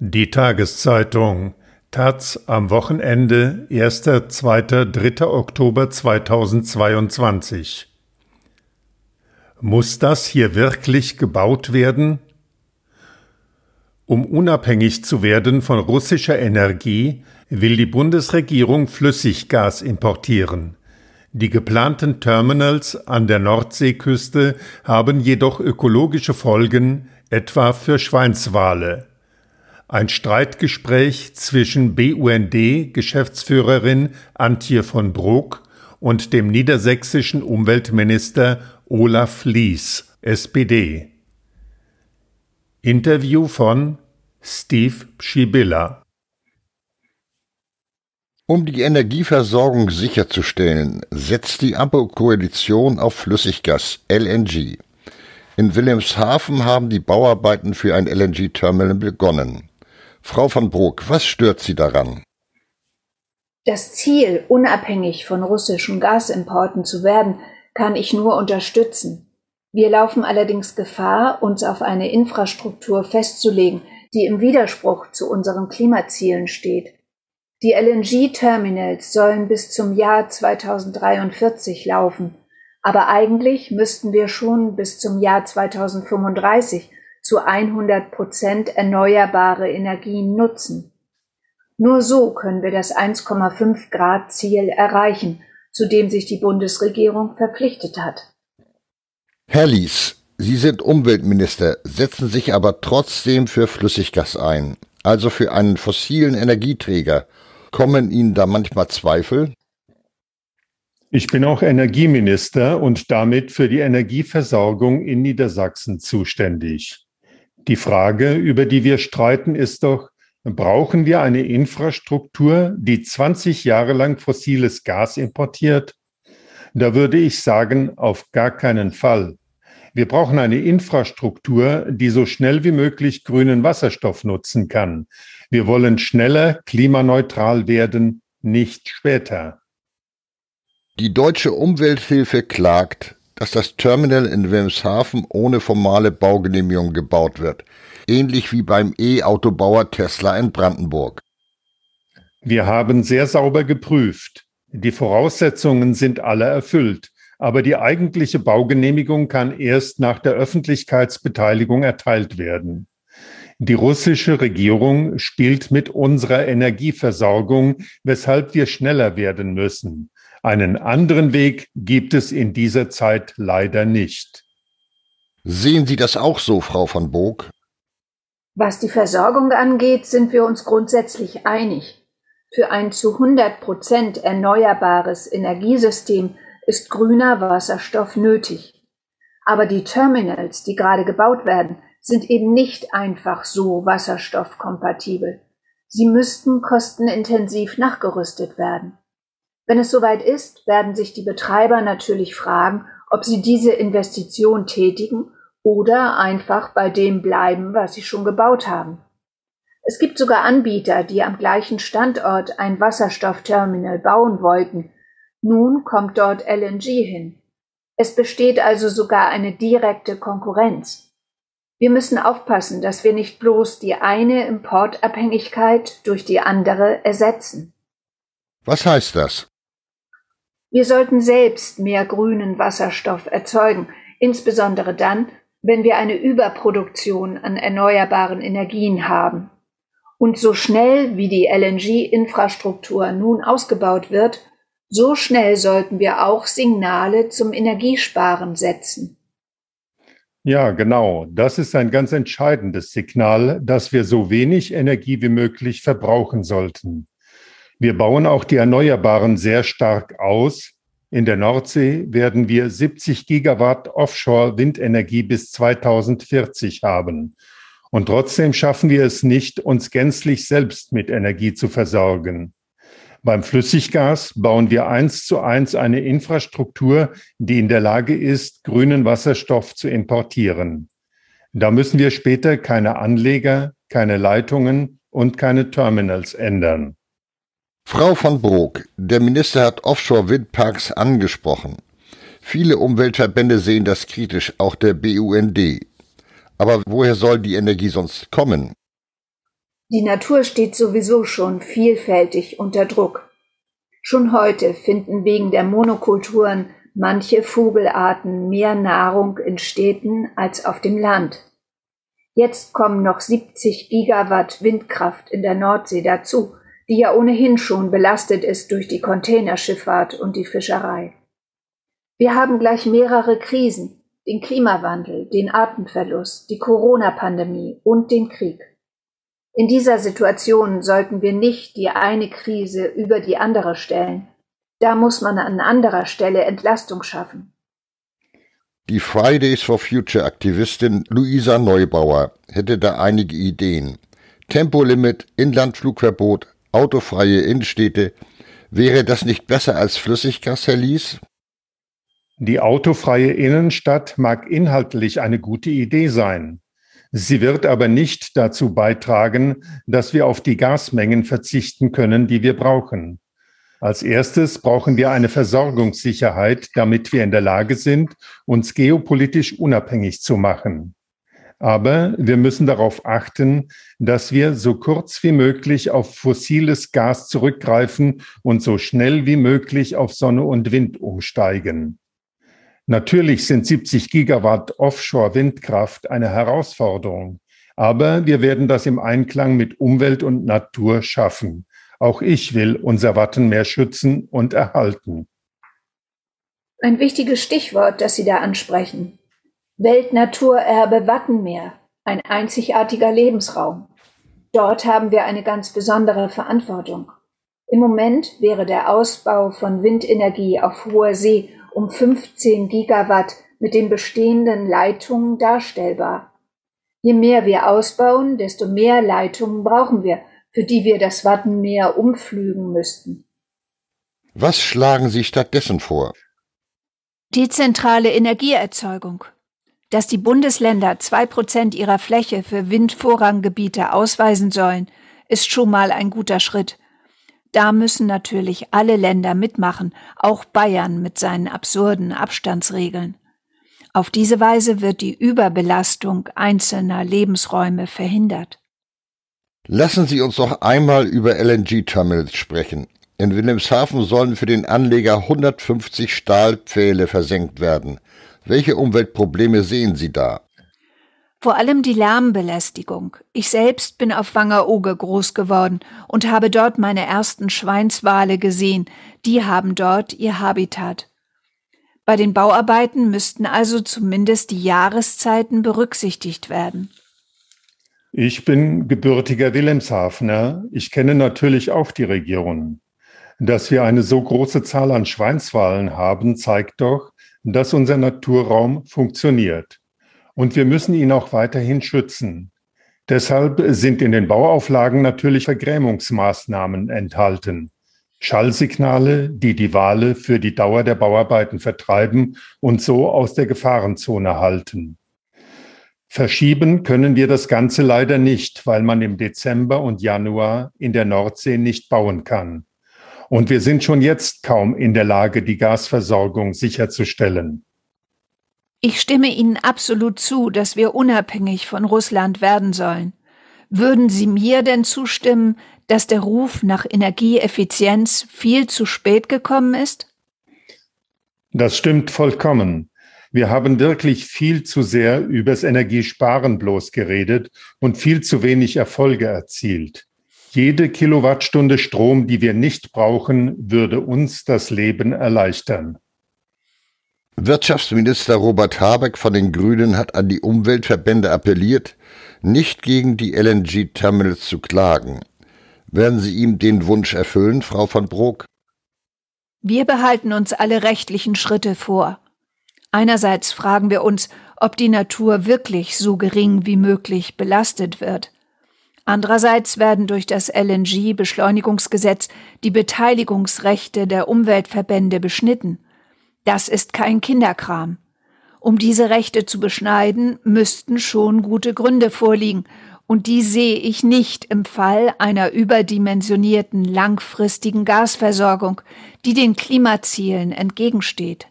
Die Tageszeitung Taz am Wochenende 1., 2., 3. Oktober 2022 Muss das hier wirklich gebaut werden? Um unabhängig zu werden von russischer Energie, will die Bundesregierung Flüssiggas importieren. Die geplanten Terminals an der Nordseeküste haben jedoch ökologische Folgen, etwa für Schweinswale. Ein Streitgespräch zwischen BUND-Geschäftsführerin Antje von Brok und dem niedersächsischen Umweltminister Olaf Lies, SPD. Interview von Steve Schibilla um die Energieversorgung sicherzustellen, setzt die Ampelkoalition auf Flüssiggas LNG. In Wilhelmshaven haben die Bauarbeiten für ein LNG-Terminal begonnen. Frau van Broek, was stört Sie daran? Das Ziel, unabhängig von russischen Gasimporten zu werden, kann ich nur unterstützen. Wir laufen allerdings Gefahr, uns auf eine Infrastruktur festzulegen, die im Widerspruch zu unseren Klimazielen steht. Die LNG-Terminals sollen bis zum Jahr 2043 laufen, aber eigentlich müssten wir schon bis zum Jahr 2035 zu 100 Prozent erneuerbare Energien nutzen. Nur so können wir das 1,5 Grad Ziel erreichen, zu dem sich die Bundesregierung verpflichtet hat. Herr Lies, Sie sind Umweltminister, setzen sich aber trotzdem für Flüssiggas ein, also für einen fossilen Energieträger. Kommen Ihnen da manchmal Zweifel? Ich bin auch Energieminister und damit für die Energieversorgung in Niedersachsen zuständig. Die Frage, über die wir streiten, ist doch, brauchen wir eine Infrastruktur, die 20 Jahre lang fossiles Gas importiert? Da würde ich sagen, auf gar keinen Fall. Wir brauchen eine Infrastruktur, die so schnell wie möglich grünen Wasserstoff nutzen kann. Wir wollen schneller klimaneutral werden, nicht später. Die deutsche Umwelthilfe klagt, dass das Terminal in Wilhelmshaven ohne formale Baugenehmigung gebaut wird, ähnlich wie beim E-Autobauer Tesla in Brandenburg. Wir haben sehr sauber geprüft. Die Voraussetzungen sind alle erfüllt, aber die eigentliche Baugenehmigung kann erst nach der Öffentlichkeitsbeteiligung erteilt werden. Die russische Regierung spielt mit unserer Energieversorgung, weshalb wir schneller werden müssen. Einen anderen Weg gibt es in dieser Zeit leider nicht. Sehen Sie das auch so, Frau von Bog? Was die Versorgung angeht, sind wir uns grundsätzlich einig. Für ein zu 100 Prozent erneuerbares Energiesystem ist grüner Wasserstoff nötig. Aber die Terminals, die gerade gebaut werden, sind eben nicht einfach so wasserstoffkompatibel. Sie müssten kostenintensiv nachgerüstet werden. Wenn es soweit ist, werden sich die Betreiber natürlich fragen, ob sie diese Investition tätigen oder einfach bei dem bleiben, was sie schon gebaut haben. Es gibt sogar Anbieter, die am gleichen Standort ein Wasserstoffterminal bauen wollten. Nun kommt dort LNG hin. Es besteht also sogar eine direkte Konkurrenz. Wir müssen aufpassen, dass wir nicht bloß die eine Importabhängigkeit durch die andere ersetzen. Was heißt das? Wir sollten selbst mehr grünen Wasserstoff erzeugen, insbesondere dann, wenn wir eine Überproduktion an erneuerbaren Energien haben. Und so schnell wie die LNG-Infrastruktur nun ausgebaut wird, so schnell sollten wir auch Signale zum Energiesparen setzen. Ja, genau. Das ist ein ganz entscheidendes Signal, dass wir so wenig Energie wie möglich verbrauchen sollten. Wir bauen auch die Erneuerbaren sehr stark aus. In der Nordsee werden wir 70 Gigawatt Offshore-Windenergie bis 2040 haben. Und trotzdem schaffen wir es nicht, uns gänzlich selbst mit Energie zu versorgen. Beim Flüssiggas bauen wir eins zu eins eine Infrastruktur, die in der Lage ist, grünen Wasserstoff zu importieren. Da müssen wir später keine Anleger, keine Leitungen und keine Terminals ändern. Frau von Brok, der Minister hat Offshore-Windparks angesprochen. Viele Umweltverbände sehen das kritisch, auch der BUND. Aber woher soll die Energie sonst kommen? Die Natur steht sowieso schon vielfältig unter Druck. Schon heute finden wegen der Monokulturen manche Vogelarten mehr Nahrung in Städten als auf dem Land. Jetzt kommen noch 70 Gigawatt Windkraft in der Nordsee dazu, die ja ohnehin schon belastet ist durch die Containerschifffahrt und die Fischerei. Wir haben gleich mehrere Krisen, den Klimawandel, den Artenverlust, die Corona-Pandemie und den Krieg. In dieser Situation sollten wir nicht die eine Krise über die andere stellen. Da muss man an anderer Stelle Entlastung schaffen. Die Fridays for Future Aktivistin Luisa Neubauer hätte da einige Ideen. Tempolimit, Inlandflugverbot, autofreie Innenstädte. Wäre das nicht besser als Flüssiggas, Herr Lies? Die autofreie Innenstadt mag inhaltlich eine gute Idee sein. Sie wird aber nicht dazu beitragen, dass wir auf die Gasmengen verzichten können, die wir brauchen. Als erstes brauchen wir eine Versorgungssicherheit, damit wir in der Lage sind, uns geopolitisch unabhängig zu machen. Aber wir müssen darauf achten, dass wir so kurz wie möglich auf fossiles Gas zurückgreifen und so schnell wie möglich auf Sonne und Wind umsteigen. Natürlich sind 70 Gigawatt Offshore-Windkraft eine Herausforderung, aber wir werden das im Einklang mit Umwelt und Natur schaffen. Auch ich will unser Wattenmeer schützen und erhalten. Ein wichtiges Stichwort, das Sie da ansprechen. Weltnaturerbe Wattenmeer, ein einzigartiger Lebensraum. Dort haben wir eine ganz besondere Verantwortung. Im Moment wäre der Ausbau von Windenergie auf hoher See um 15 Gigawatt mit den bestehenden Leitungen darstellbar. Je mehr wir ausbauen, desto mehr Leitungen brauchen wir, für die wir das Wattenmeer umflügen müssten. Was schlagen Sie stattdessen vor? Dezentrale Energieerzeugung. Dass die Bundesländer zwei Prozent ihrer Fläche für Windvorranggebiete ausweisen sollen, ist schon mal ein guter Schritt. Da müssen natürlich alle Länder mitmachen, auch Bayern mit seinen absurden Abstandsregeln. Auf diese Weise wird die Überbelastung einzelner Lebensräume verhindert. Lassen Sie uns noch einmal über LNG-Terminals sprechen. In Wilhelmshaven sollen für den Anleger 150 Stahlpfähle versenkt werden. Welche Umweltprobleme sehen Sie da? Vor allem die Lärmbelästigung. Ich selbst bin auf Wangerooge groß geworden und habe dort meine ersten Schweinswale gesehen. Die haben dort ihr Habitat. Bei den Bauarbeiten müssten also zumindest die Jahreszeiten berücksichtigt werden. Ich bin gebürtiger Wilhelmshavener. Ich kenne natürlich auch die Region. Dass wir eine so große Zahl an Schweinswalen haben, zeigt doch, dass unser Naturraum funktioniert und wir müssen ihn auch weiterhin schützen. Deshalb sind in den Bauauflagen natürlich Vergrämungsmaßnahmen enthalten. Schallsignale, die die Wale für die Dauer der Bauarbeiten vertreiben und so aus der Gefahrenzone halten. Verschieben können wir das Ganze leider nicht, weil man im Dezember und Januar in der Nordsee nicht bauen kann. Und wir sind schon jetzt kaum in der Lage, die Gasversorgung sicherzustellen. Ich stimme Ihnen absolut zu, dass wir unabhängig von Russland werden sollen. Würden Sie mir denn zustimmen, dass der Ruf nach Energieeffizienz viel zu spät gekommen ist? Das stimmt vollkommen. Wir haben wirklich viel zu sehr übers Energiesparen bloß geredet und viel zu wenig Erfolge erzielt. Jede Kilowattstunde Strom, die wir nicht brauchen, würde uns das Leben erleichtern. Wirtschaftsminister Robert Habeck von den Grünen hat an die Umweltverbände appelliert, nicht gegen die LNG-Terminals zu klagen. Werden Sie ihm den Wunsch erfüllen, Frau von Brok? Wir behalten uns alle rechtlichen Schritte vor. Einerseits fragen wir uns, ob die Natur wirklich so gering wie möglich belastet wird. Andererseits werden durch das LNG-Beschleunigungsgesetz die Beteiligungsrechte der Umweltverbände beschnitten. Das ist kein Kinderkram. Um diese Rechte zu beschneiden, müssten schon gute Gründe vorliegen, und die sehe ich nicht im Fall einer überdimensionierten langfristigen Gasversorgung, die den Klimazielen entgegensteht.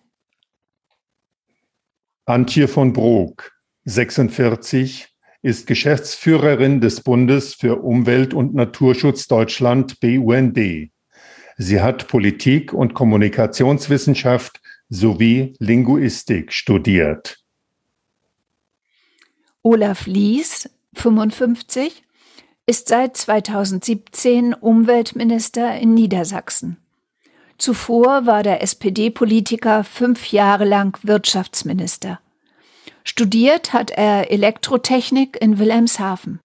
Antje von Brok, 46, ist Geschäftsführerin des Bundes für Umwelt und Naturschutz Deutschland BUND. Sie hat Politik und Kommunikationswissenschaft sowie Linguistik studiert. Olaf Lies, 55, ist seit 2017 Umweltminister in Niedersachsen. Zuvor war der SPD-Politiker fünf Jahre lang Wirtschaftsminister. Studiert hat er Elektrotechnik in Wilhelmshaven.